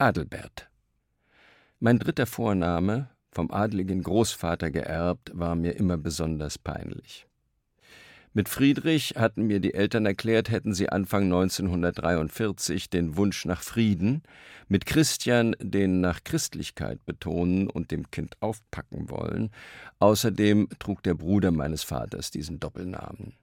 Adelbert. Mein dritter Vorname, vom adligen Großvater geerbt, war mir immer besonders peinlich. Mit Friedrich hatten mir die Eltern erklärt, hätten sie Anfang 1943 den Wunsch nach Frieden, mit Christian den nach Christlichkeit betonen und dem Kind aufpacken wollen. Außerdem trug der Bruder meines Vaters diesen Doppelnamen.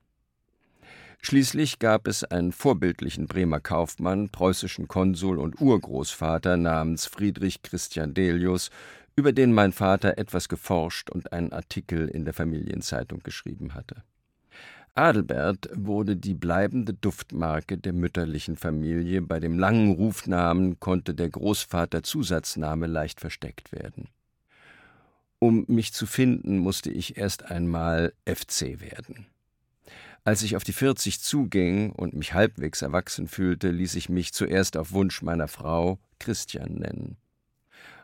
Schließlich gab es einen vorbildlichen Bremer Kaufmann, preußischen Konsul und Urgroßvater namens Friedrich Christian Delius, über den mein Vater etwas geforscht und einen Artikel in der Familienzeitung geschrieben hatte. Adelbert wurde die bleibende Duftmarke der mütterlichen Familie, bei dem langen Rufnamen konnte der Großvater Zusatzname leicht versteckt werden. Um mich zu finden, musste ich erst einmal FC werden. Als ich auf die 40 zuging und mich halbwegs erwachsen fühlte, ließ ich mich zuerst auf Wunsch meiner Frau Christian nennen.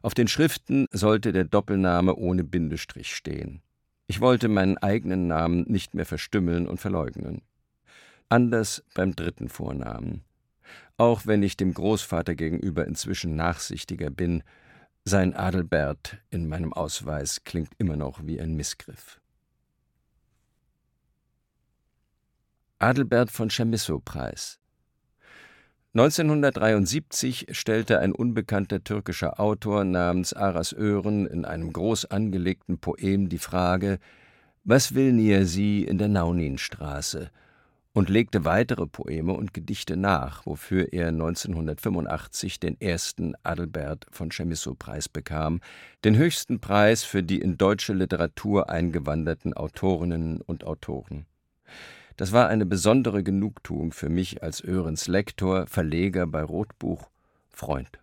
Auf den Schriften sollte der Doppelname ohne Bindestrich stehen. Ich wollte meinen eigenen Namen nicht mehr verstümmeln und verleugnen. Anders beim dritten Vornamen. Auch wenn ich dem Großvater gegenüber inzwischen nachsichtiger bin, sein Adelbert in meinem Ausweis klingt immer noch wie ein Missgriff. Adelbert von Chamisso-Preis 1973 stellte ein unbekannter türkischer Autor namens Aras Ören in einem groß angelegten Poem die Frage Was will Niasi in der Nauninstraße? und legte weitere Poeme und Gedichte nach, wofür er 1985 den ersten Adelbert von Chamisso-Preis bekam, den höchsten Preis für die in deutsche Literatur eingewanderten Autorinnen und Autoren. Das war eine besondere Genugtuung für mich als Öhrens Lektor, Verleger bei Rotbuch, Freund.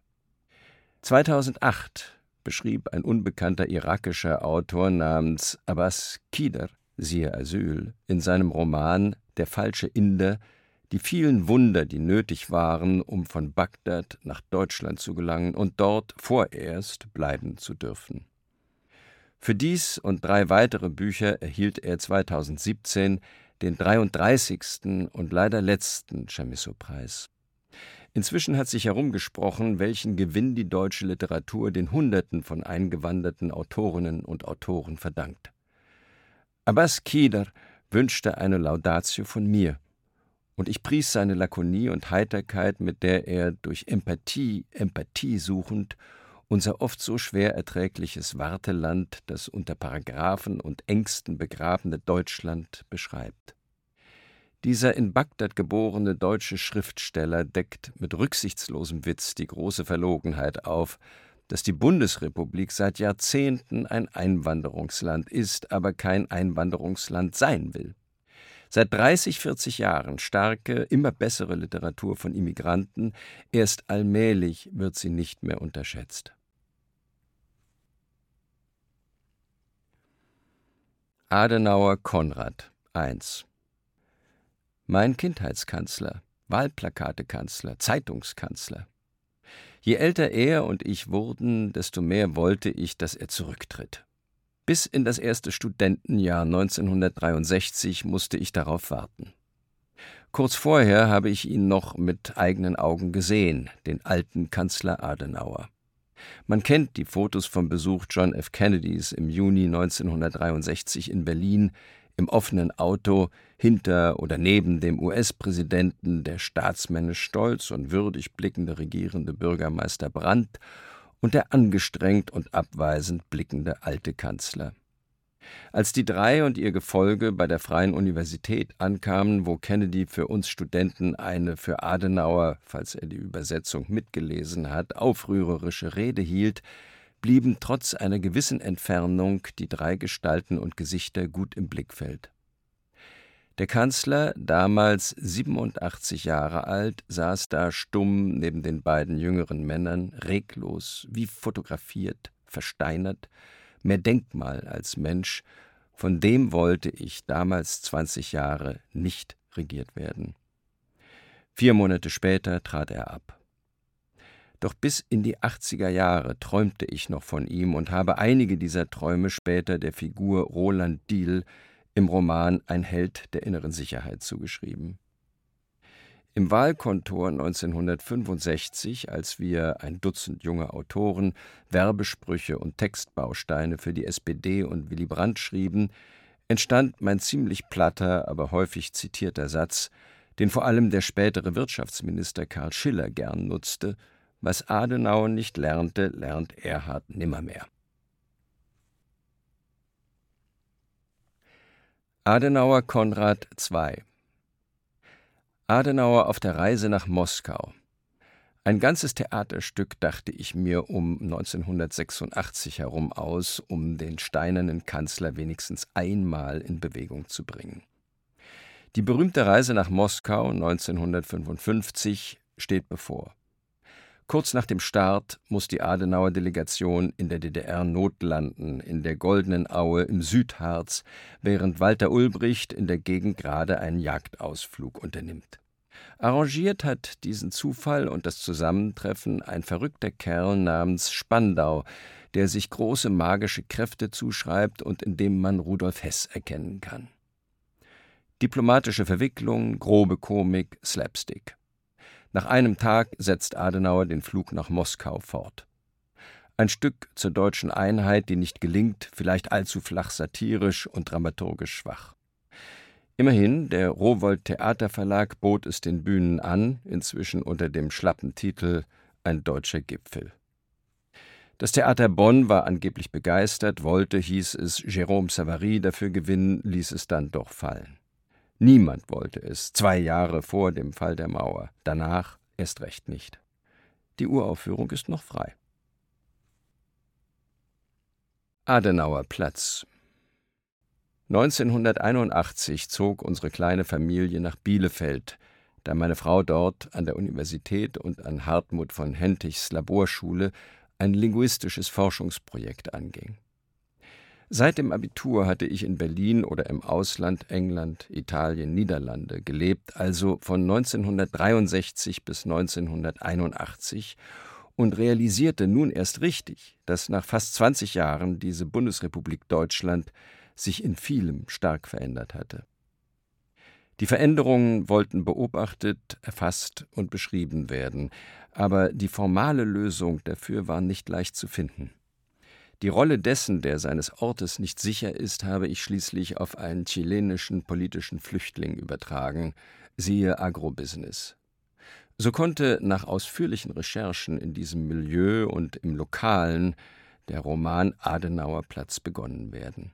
2008 beschrieb ein unbekannter irakischer Autor namens Abbas Kider, siehe Asyl, in seinem Roman Der falsche Inder die vielen Wunder, die nötig waren, um von Bagdad nach Deutschland zu gelangen und dort vorerst bleiben zu dürfen. Für dies und drei weitere Bücher erhielt er 2017 den 33. und leider letzten Chamisso-Preis. Inzwischen hat sich herumgesprochen, welchen Gewinn die deutsche Literatur den Hunderten von eingewanderten Autorinnen und Autoren verdankt. Abbas Kider wünschte eine Laudatio von mir, und ich pries seine Lakonie und Heiterkeit, mit der er durch Empathie, Empathie suchend, unser oft so schwer erträgliches Warteland, das unter Paragraphen und Ängsten begrabene Deutschland beschreibt. Dieser in Bagdad geborene deutsche Schriftsteller deckt mit rücksichtslosem Witz die große Verlogenheit auf, dass die Bundesrepublik seit Jahrzehnten ein Einwanderungsland ist, aber kein Einwanderungsland sein will. Seit 30, 40 Jahren starke, immer bessere Literatur von Immigranten, erst allmählich wird sie nicht mehr unterschätzt. Adenauer Konrad 1 Mein Kindheitskanzler, Wahlplakatekanzler, Zeitungskanzler. Je älter er und ich wurden, desto mehr wollte ich, dass er zurücktritt. Bis in das erste Studentenjahr 1963 musste ich darauf warten. Kurz vorher habe ich ihn noch mit eigenen Augen gesehen, den alten Kanzler Adenauer. Man kennt die Fotos vom Besuch John F. Kennedys im Juni 1963 in Berlin im offenen Auto hinter oder neben dem US-Präsidenten der staatsmännisch stolz und würdig blickende regierende Bürgermeister Brandt und der angestrengt und abweisend blickende alte Kanzler. Als die drei und ihr Gefolge bei der Freien Universität ankamen, wo Kennedy für uns Studenten eine für Adenauer, falls er die Übersetzung mitgelesen hat, aufrührerische Rede hielt, blieben trotz einer gewissen Entfernung die drei Gestalten und Gesichter gut im Blickfeld. Der Kanzler, damals 87 Jahre alt, saß da stumm neben den beiden jüngeren Männern, reglos, wie fotografiert, versteinert, mehr Denkmal als Mensch, von dem wollte ich damals 20 Jahre nicht regiert werden. Vier Monate später trat er ab. Doch bis in die 80er Jahre träumte ich noch von ihm und habe einige dieser Träume später der Figur Roland Diehl im Roman Ein Held der inneren Sicherheit zugeschrieben. Im Wahlkontor 1965, als wir ein Dutzend junge Autoren Werbesprüche und Textbausteine für die SPD und Willy Brandt schrieben, entstand mein ziemlich platter, aber häufig zitierter Satz, den vor allem der spätere Wirtschaftsminister Karl Schiller gern nutzte: Was Adenauer nicht lernte, lernt Erhard nimmermehr. Adenauer Konrad II Adenauer auf der Reise nach Moskau. Ein ganzes Theaterstück dachte ich mir um 1986 herum aus, um den steinernen Kanzler wenigstens einmal in Bewegung zu bringen. Die berühmte Reise nach Moskau 1955 steht bevor. Kurz nach dem Start muss die Adenauer Delegation in der DDR notlanden, in der Goldenen Aue im Südharz, während Walter Ulbricht in der Gegend gerade einen Jagdausflug unternimmt. Arrangiert hat diesen Zufall und das Zusammentreffen ein verrückter Kerl namens Spandau, der sich große magische Kräfte zuschreibt und in dem man Rudolf Hess erkennen kann. Diplomatische Verwicklung, grobe Komik, Slapstick. Nach einem Tag setzt Adenauer den Flug nach Moskau fort. Ein Stück zur deutschen Einheit, die nicht gelingt, vielleicht allzu flach satirisch und dramaturgisch schwach. Immerhin, der Rowold Theaterverlag bot es den Bühnen an, inzwischen unter dem schlappen Titel Ein deutscher Gipfel. Das Theater Bonn war angeblich begeistert, wollte, hieß es, Jérôme Savary dafür gewinnen, ließ es dann doch fallen. Niemand wollte es, zwei Jahre vor dem Fall der Mauer, danach erst recht nicht. Die Uraufführung ist noch frei. Adenauer Platz 1981 zog unsere kleine Familie nach Bielefeld, da meine Frau dort an der Universität und an Hartmut von Hentichs Laborschule ein linguistisches Forschungsprojekt anging. Seit dem Abitur hatte ich in Berlin oder im Ausland England, Italien, Niederlande gelebt, also von 1963 bis 1981 und realisierte nun erst richtig, dass nach fast 20 Jahren diese Bundesrepublik Deutschland sich in vielem stark verändert hatte. Die Veränderungen wollten beobachtet, erfasst und beschrieben werden, aber die formale Lösung dafür war nicht leicht zu finden. Die Rolle dessen, der seines Ortes nicht sicher ist, habe ich schließlich auf einen chilenischen politischen Flüchtling übertragen, siehe Agrobusiness. So konnte nach ausführlichen Recherchen in diesem Milieu und im Lokalen der Roman Adenauer Platz begonnen werden.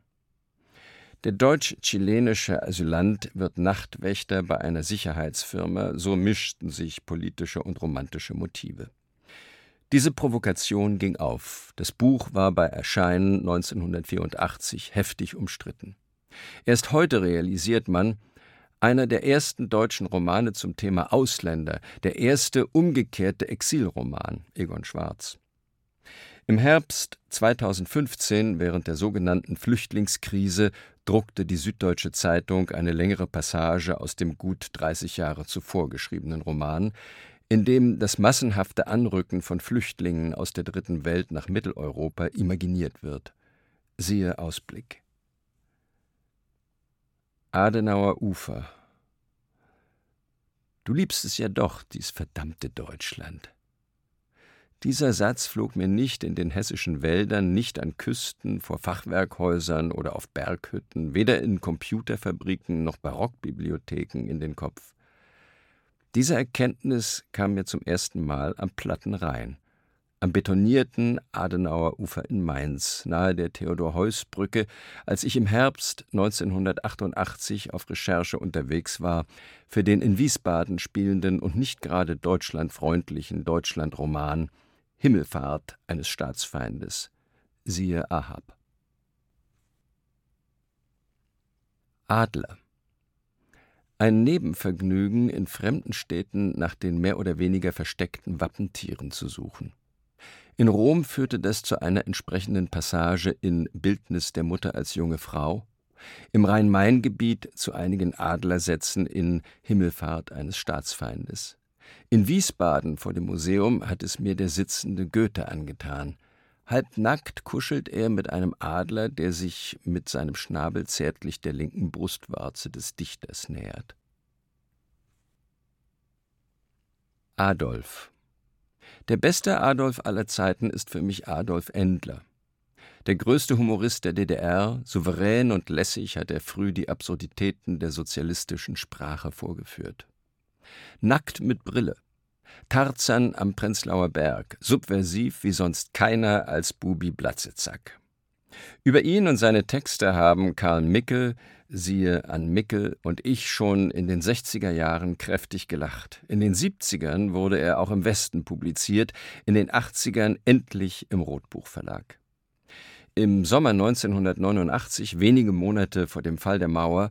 Der deutsch-chilenische Asylant wird Nachtwächter bei einer Sicherheitsfirma, so mischten sich politische und romantische Motive. Diese Provokation ging auf. Das Buch war bei Erscheinen 1984 heftig umstritten. Erst heute realisiert man, einer der ersten deutschen Romane zum Thema Ausländer, der erste umgekehrte Exilroman, Egon Schwarz. Im Herbst 2015, während der sogenannten Flüchtlingskrise, druckte die Süddeutsche Zeitung eine längere Passage aus dem gut 30 Jahre zuvor geschriebenen Roman, in dem das massenhafte Anrücken von Flüchtlingen aus der Dritten Welt nach Mitteleuropa imaginiert wird. Siehe Ausblick. Adenauer Ufer. Du liebst es ja doch, dies verdammte Deutschland. Dieser Satz flog mir nicht in den hessischen Wäldern, nicht an Küsten, vor Fachwerkhäusern oder auf Berghütten, weder in Computerfabriken noch Barockbibliotheken in den Kopf. Diese Erkenntnis kam mir zum ersten Mal am Plattenrhein, am betonierten Adenauer Ufer in Mainz, nahe der Theodor-Heuss-Brücke, als ich im Herbst 1988 auf Recherche unterwegs war für den in Wiesbaden spielenden und nicht gerade deutschlandfreundlichen Deutschlandroman Himmelfahrt eines Staatsfeindes. Siehe Ahab. Adler ein Nebenvergnügen, in fremden Städten nach den mehr oder weniger versteckten Wappentieren zu suchen. In Rom führte das zu einer entsprechenden Passage in Bildnis der Mutter als junge Frau, im Rhein-Main-Gebiet zu einigen Adlersätzen in Himmelfahrt eines Staatsfeindes. In Wiesbaden vor dem Museum hat es mir der sitzende Goethe angetan. Halbnackt kuschelt er mit einem Adler, der sich mit seinem Schnabel zärtlich der linken Brustwarze des Dichters nähert. Adolf. Der beste Adolf aller Zeiten ist für mich Adolf Endler. Der größte Humorist der DDR, souverän und lässig hat er früh die Absurditäten der sozialistischen Sprache vorgeführt. Nackt mit Brille. Tarzan am Prenzlauer Berg, subversiv wie sonst keiner als Bubi Blatzezack. Über ihn und seine Texte haben Karl Mickel, siehe an Mickel und ich schon in den 60er Jahren kräftig gelacht. In den 70ern wurde er auch im Westen publiziert, in den 80ern endlich im Rotbuchverlag. Im Sommer 1989, wenige Monate vor dem Fall der Mauer,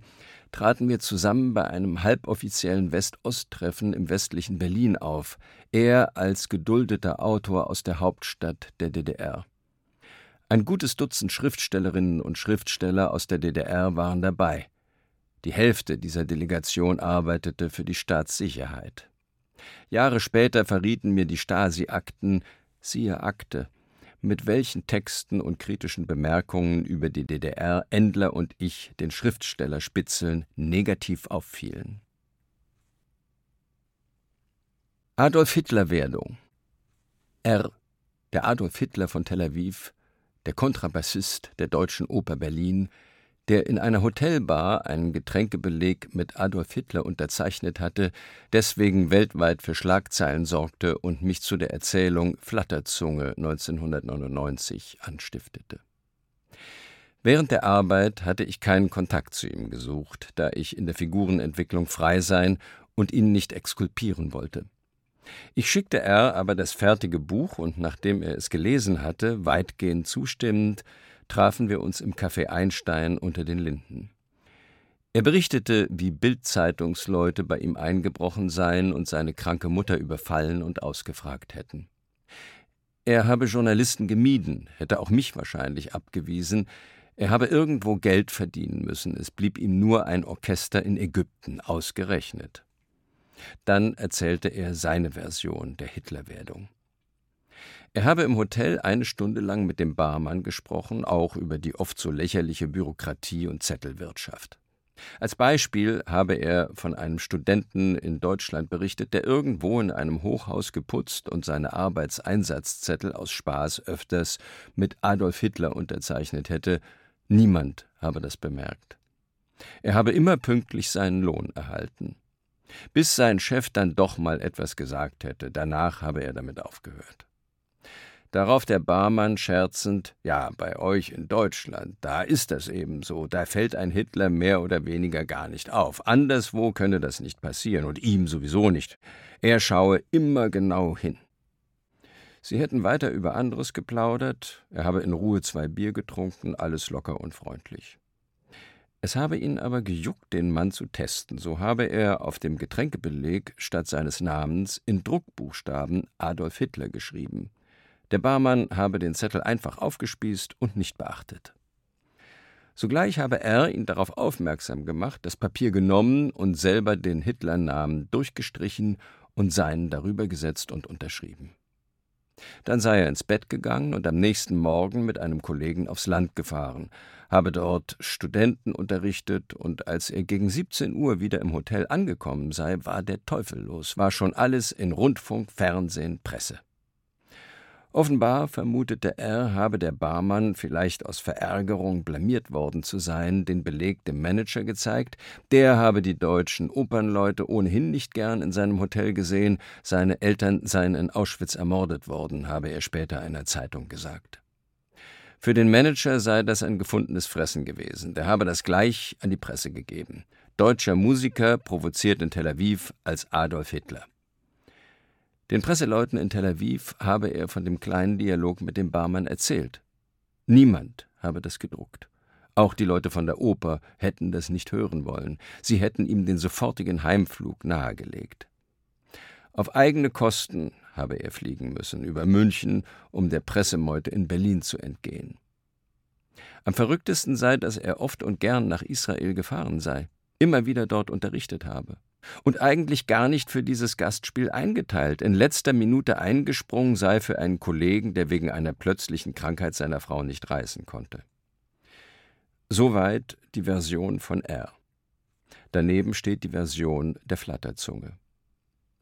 traten wir zusammen bei einem halboffiziellen West-Ost-Treffen im westlichen Berlin auf, er als geduldeter Autor aus der Hauptstadt der DDR. Ein gutes Dutzend Schriftstellerinnen und Schriftsteller aus der DDR waren dabei. Die Hälfte dieser Delegation arbeitete für die Staatssicherheit. Jahre später verrieten mir die Stasi-Akten, siehe Akte, mit welchen Texten und kritischen Bemerkungen über die DDR Endler und ich den Schriftstellerspitzeln negativ auffielen. Adolf Hitler Werdung R. Der Adolf Hitler von Tel Aviv der Kontrabassist der Deutschen Oper Berlin, der in einer Hotelbar einen Getränkebeleg mit Adolf Hitler unterzeichnet hatte, deswegen weltweit für Schlagzeilen sorgte und mich zu der Erzählung Flatterzunge 1999 anstiftete. Während der Arbeit hatte ich keinen Kontakt zu ihm gesucht, da ich in der Figurenentwicklung frei sein und ihn nicht exkulpieren wollte. Ich schickte R aber das fertige Buch, und nachdem er es gelesen hatte, weitgehend zustimmend, trafen wir uns im Café Einstein unter den Linden. Er berichtete, wie Bildzeitungsleute bei ihm eingebrochen seien und seine kranke Mutter überfallen und ausgefragt hätten. Er habe Journalisten gemieden, hätte auch mich wahrscheinlich abgewiesen, er habe irgendwo Geld verdienen müssen, es blieb ihm nur ein Orchester in Ägypten ausgerechnet. Dann erzählte er seine Version der Hitlerwerdung. Er habe im Hotel eine Stunde lang mit dem Barmann gesprochen, auch über die oft so lächerliche Bürokratie und Zettelwirtschaft. Als Beispiel habe er von einem Studenten in Deutschland berichtet, der irgendwo in einem Hochhaus geputzt und seine Arbeitseinsatzzettel aus Spaß öfters mit Adolf Hitler unterzeichnet hätte. Niemand habe das bemerkt. Er habe immer pünktlich seinen Lohn erhalten bis sein Chef dann doch mal etwas gesagt hätte, danach habe er damit aufgehört. Darauf der Barmann scherzend, ja, bei euch in Deutschland, da ist das eben so, da fällt ein Hitler mehr oder weniger gar nicht auf. Anderswo könne das nicht passieren und ihm sowieso nicht. Er schaue immer genau hin. Sie hätten weiter über anderes geplaudert, er habe in Ruhe zwei Bier getrunken, alles locker und freundlich. Es habe ihn aber gejuckt, den Mann zu testen. So habe er auf dem Getränkebeleg statt seines Namens in Druckbuchstaben Adolf Hitler geschrieben. Der Barmann habe den Zettel einfach aufgespießt und nicht beachtet. Sogleich habe er ihn darauf aufmerksam gemacht, das Papier genommen und selber den Hitlernamen durchgestrichen und seinen darüber gesetzt und unterschrieben. Dann sei er ins Bett gegangen und am nächsten Morgen mit einem Kollegen aufs Land gefahren, habe dort Studenten unterrichtet, und als er gegen 17 Uhr wieder im Hotel angekommen sei, war der Teufel los, war schon alles in Rundfunk, Fernsehen, Presse. Offenbar vermutete er, habe der Barmann, vielleicht aus Verärgerung blamiert worden zu sein, den Beleg dem Manager gezeigt, der habe die deutschen Opernleute ohnehin nicht gern in seinem Hotel gesehen, seine Eltern seien in Auschwitz ermordet worden, habe er später einer Zeitung gesagt. Für den Manager sei das ein gefundenes Fressen gewesen, der habe das gleich an die Presse gegeben. Deutscher Musiker provoziert in Tel Aviv als Adolf Hitler. Den Presseleuten in Tel Aviv habe er von dem kleinen Dialog mit dem Barmann erzählt. Niemand habe das gedruckt. Auch die Leute von der Oper hätten das nicht hören wollen. Sie hätten ihm den sofortigen Heimflug nahegelegt. Auf eigene Kosten habe er fliegen müssen, über München, um der Pressemeute in Berlin zu entgehen. Am verrücktesten sei, dass er oft und gern nach Israel gefahren sei, immer wieder dort unterrichtet habe und eigentlich gar nicht für dieses Gastspiel eingeteilt, in letzter Minute eingesprungen sei für einen Kollegen, der wegen einer plötzlichen Krankheit seiner Frau nicht reisen konnte. Soweit die Version von R. Daneben steht die Version der Flatterzunge.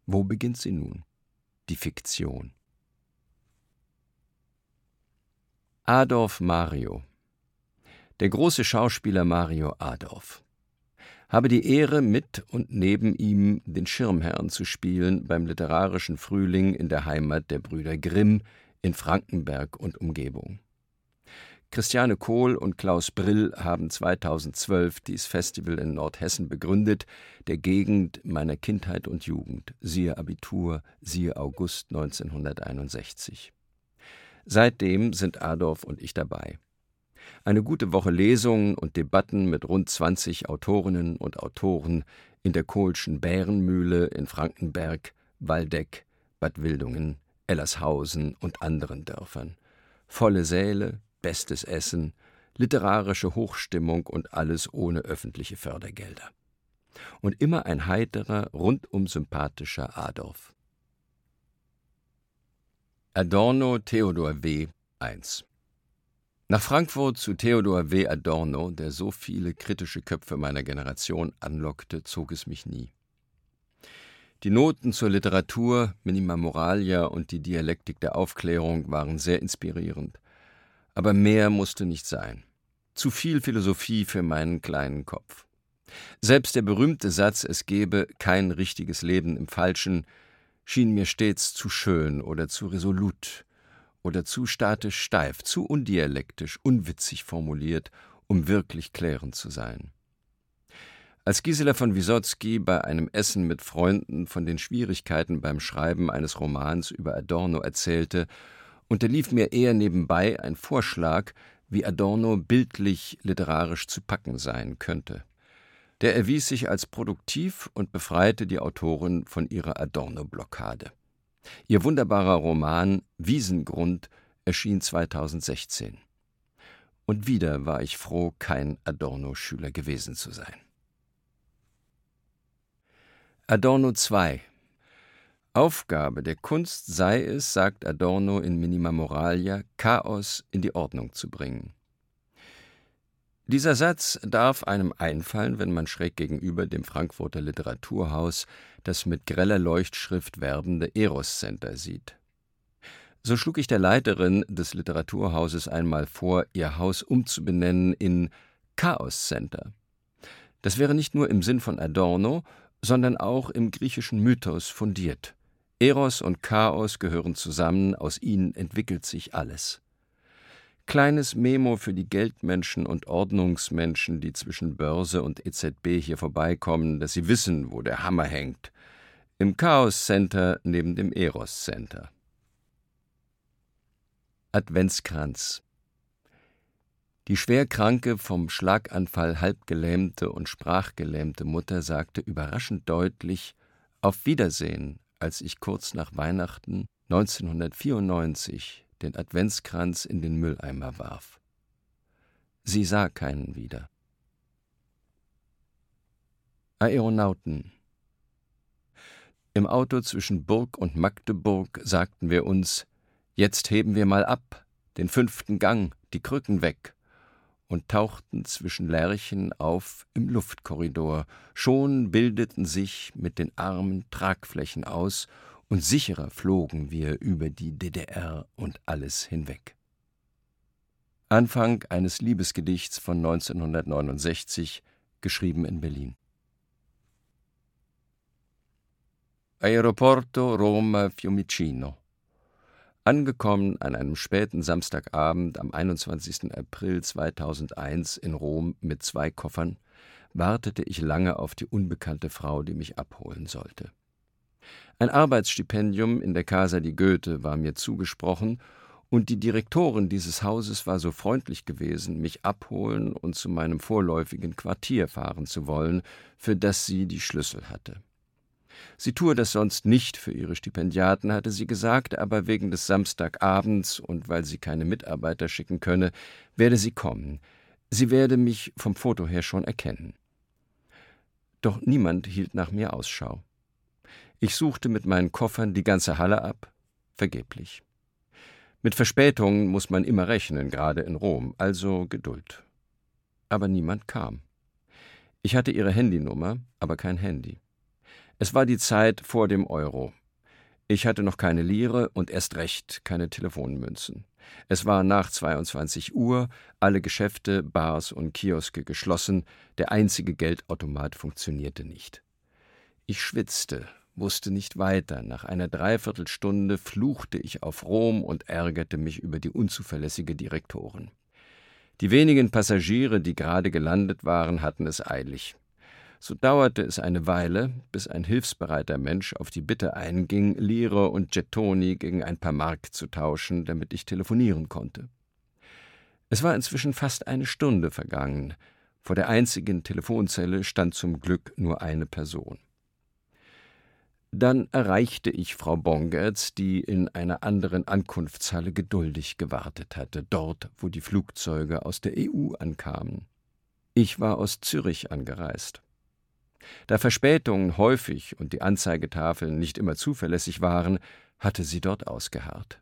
Wo beginnt sie nun? die Fiktion. Adolf Mario Der große Schauspieler Mario Adorf habe die Ehre, mit und neben ihm den Schirmherrn zu spielen beim literarischen Frühling in der Heimat der Brüder Grimm in Frankenberg und Umgebung. Christiane Kohl und Klaus Brill haben 2012 dies Festival in Nordhessen begründet, der Gegend meiner Kindheit und Jugend, siehe Abitur, siehe August 1961. Seitdem sind Adolf und ich dabei. Eine gute Woche Lesungen und Debatten mit rund 20 Autorinnen und Autoren in der Kohlschen Bärenmühle in Frankenberg, Waldeck, Bad Wildungen, Ellershausen und anderen Dörfern. Volle Säle, bestes Essen, literarische Hochstimmung und alles ohne öffentliche Fördergelder. Und immer ein heiterer, rundum sympathischer Adolf. Adorno Theodor W. 1 Nach Frankfurt zu Theodor W. Adorno, der so viele kritische Köpfe meiner Generation anlockte, zog es mich nie. Die Noten zur Literatur, Minima Moralia und die Dialektik der Aufklärung waren sehr inspirierend. Aber mehr musste nicht sein. Zu viel Philosophie für meinen kleinen Kopf. Selbst der berühmte Satz, es gebe kein richtiges Leben im Falschen, schien mir stets zu schön oder zu resolut oder zu statisch steif, zu undialektisch, unwitzig formuliert, um wirklich klärend zu sein. Als Gisela von Wisotzki bei einem Essen mit Freunden von den Schwierigkeiten beim Schreiben eines Romans über Adorno erzählte, unterlief mir eher nebenbei ein Vorschlag, wie Adorno bildlich literarisch zu packen sein könnte. Der erwies sich als produktiv und befreite die Autorin von ihrer Adorno-Blockade. Ihr wunderbarer Roman Wiesengrund erschien 2016. Und wieder war ich froh, kein Adorno-Schüler gewesen zu sein. Adorno II Aufgabe der Kunst sei es, sagt Adorno in Minima Moralia, Chaos in die Ordnung zu bringen. Dieser Satz darf einem einfallen, wenn man schräg gegenüber dem Frankfurter Literaturhaus das mit greller Leuchtschrift werbende Eros Center sieht. So schlug ich der Leiterin des Literaturhauses einmal vor, ihr Haus umzubenennen in Chaos Center. Das wäre nicht nur im Sinn von Adorno, sondern auch im griechischen Mythos fundiert. Eros und Chaos gehören zusammen, aus ihnen entwickelt sich alles. Kleines Memo für die Geldmenschen und Ordnungsmenschen, die zwischen Börse und EZB hier vorbeikommen, dass sie wissen, wo der Hammer hängt. Im Chaos Center neben dem Eros Center. Adventskranz Die schwerkranke, vom Schlaganfall halbgelähmte und sprachgelähmte Mutter sagte überraschend deutlich Auf Wiedersehen, als ich kurz nach Weihnachten 1994 den Adventskranz in den Mülleimer warf. Sie sah keinen wieder. Aeronauten Im Auto zwischen Burg und Magdeburg sagten wir uns, jetzt heben wir mal ab, den fünften Gang, die Krücken weg, und tauchten zwischen Lerchen auf im Luftkorridor. Schon bildeten sich mit den Armen Tragflächen aus und sicherer flogen wir über die DDR und alles hinweg. Anfang eines Liebesgedichts von 1969, geschrieben in Berlin. Aeroporto Roma Fiumicino. Angekommen an einem späten Samstagabend am 21. April 2001 in Rom mit zwei Koffern, wartete ich lange auf die unbekannte Frau, die mich abholen sollte. Ein Arbeitsstipendium in der Casa di Goethe war mir zugesprochen, und die Direktorin dieses Hauses war so freundlich gewesen, mich abholen und zu meinem vorläufigen Quartier fahren zu wollen, für das sie die Schlüssel hatte. Sie tue das sonst nicht für ihre Stipendiaten, hatte sie gesagt, aber wegen des Samstagabends und weil sie keine Mitarbeiter schicken könne, werde sie kommen. Sie werde mich vom Foto her schon erkennen. Doch niemand hielt nach mir Ausschau. Ich suchte mit meinen Koffern die ganze Halle ab, vergeblich. Mit Verspätungen muss man immer rechnen, gerade in Rom, also Geduld. Aber niemand kam. Ich hatte ihre Handynummer, aber kein Handy. Es war die Zeit vor dem Euro. Ich hatte noch keine Lire und erst recht keine Telefonmünzen. Es war nach 22 Uhr, alle Geschäfte, Bars und Kioske geschlossen, der einzige Geldautomat funktionierte nicht. Ich schwitzte, wusste nicht weiter. Nach einer Dreiviertelstunde fluchte ich auf Rom und ärgerte mich über die unzuverlässige Direktorin. Die wenigen Passagiere, die gerade gelandet waren, hatten es eilig. So dauerte es eine Weile, bis ein hilfsbereiter Mensch auf die Bitte einging, Lire und Gettoni gegen ein paar Mark zu tauschen, damit ich telefonieren konnte. Es war inzwischen fast eine Stunde vergangen. Vor der einzigen Telefonzelle stand zum Glück nur eine Person. Dann erreichte ich Frau Bongertz, die in einer anderen Ankunftshalle geduldig gewartet hatte, dort, wo die Flugzeuge aus der EU ankamen. Ich war aus Zürich angereist. Da Verspätungen häufig und die Anzeigetafeln nicht immer zuverlässig waren, hatte sie dort ausgeharrt.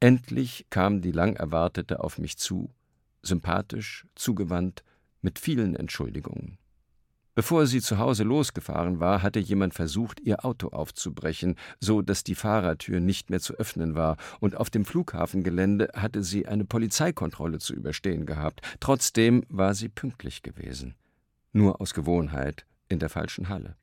Endlich kam die lang erwartete auf mich zu, sympathisch, zugewandt, mit vielen Entschuldigungen. Bevor sie zu Hause losgefahren war, hatte jemand versucht, ihr Auto aufzubrechen, so dass die Fahrertür nicht mehr zu öffnen war, und auf dem Flughafengelände hatte sie eine Polizeikontrolle zu überstehen gehabt. Trotzdem war sie pünktlich gewesen nur aus Gewohnheit, in der falschen Halle.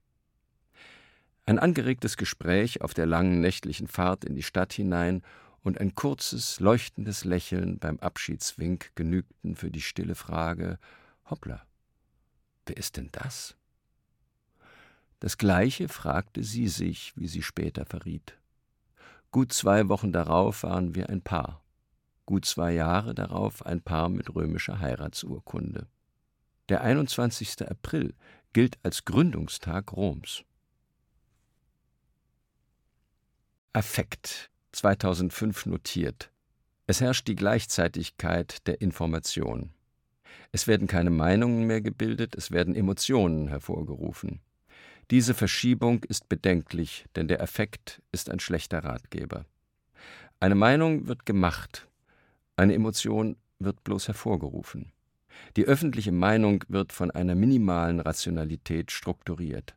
Ein angeregtes Gespräch auf der langen nächtlichen Fahrt in die Stadt hinein und ein kurzes, leuchtendes Lächeln beim Abschiedswink genügten für die stille Frage Hoppla, wer ist denn das? Das gleiche fragte sie sich, wie sie später verriet. Gut zwei Wochen darauf waren wir ein Paar, gut zwei Jahre darauf ein Paar mit römischer Heiratsurkunde. Der 21. April gilt als Gründungstag Roms. Affekt 2005 notiert. Es herrscht die Gleichzeitigkeit der Information. Es werden keine Meinungen mehr gebildet, es werden Emotionen hervorgerufen. Diese Verschiebung ist bedenklich, denn der Affekt ist ein schlechter Ratgeber. Eine Meinung wird gemacht, eine Emotion wird bloß hervorgerufen. Die öffentliche Meinung wird von einer minimalen Rationalität strukturiert.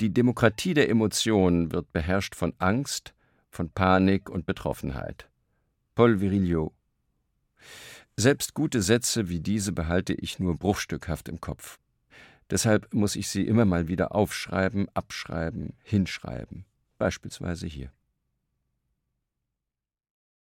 Die Demokratie der Emotionen wird beherrscht von Angst, von Panik und Betroffenheit. Paul Virilio Selbst gute Sätze wie diese behalte ich nur bruchstückhaft im Kopf. Deshalb muss ich sie immer mal wieder aufschreiben, abschreiben, hinschreiben, beispielsweise hier.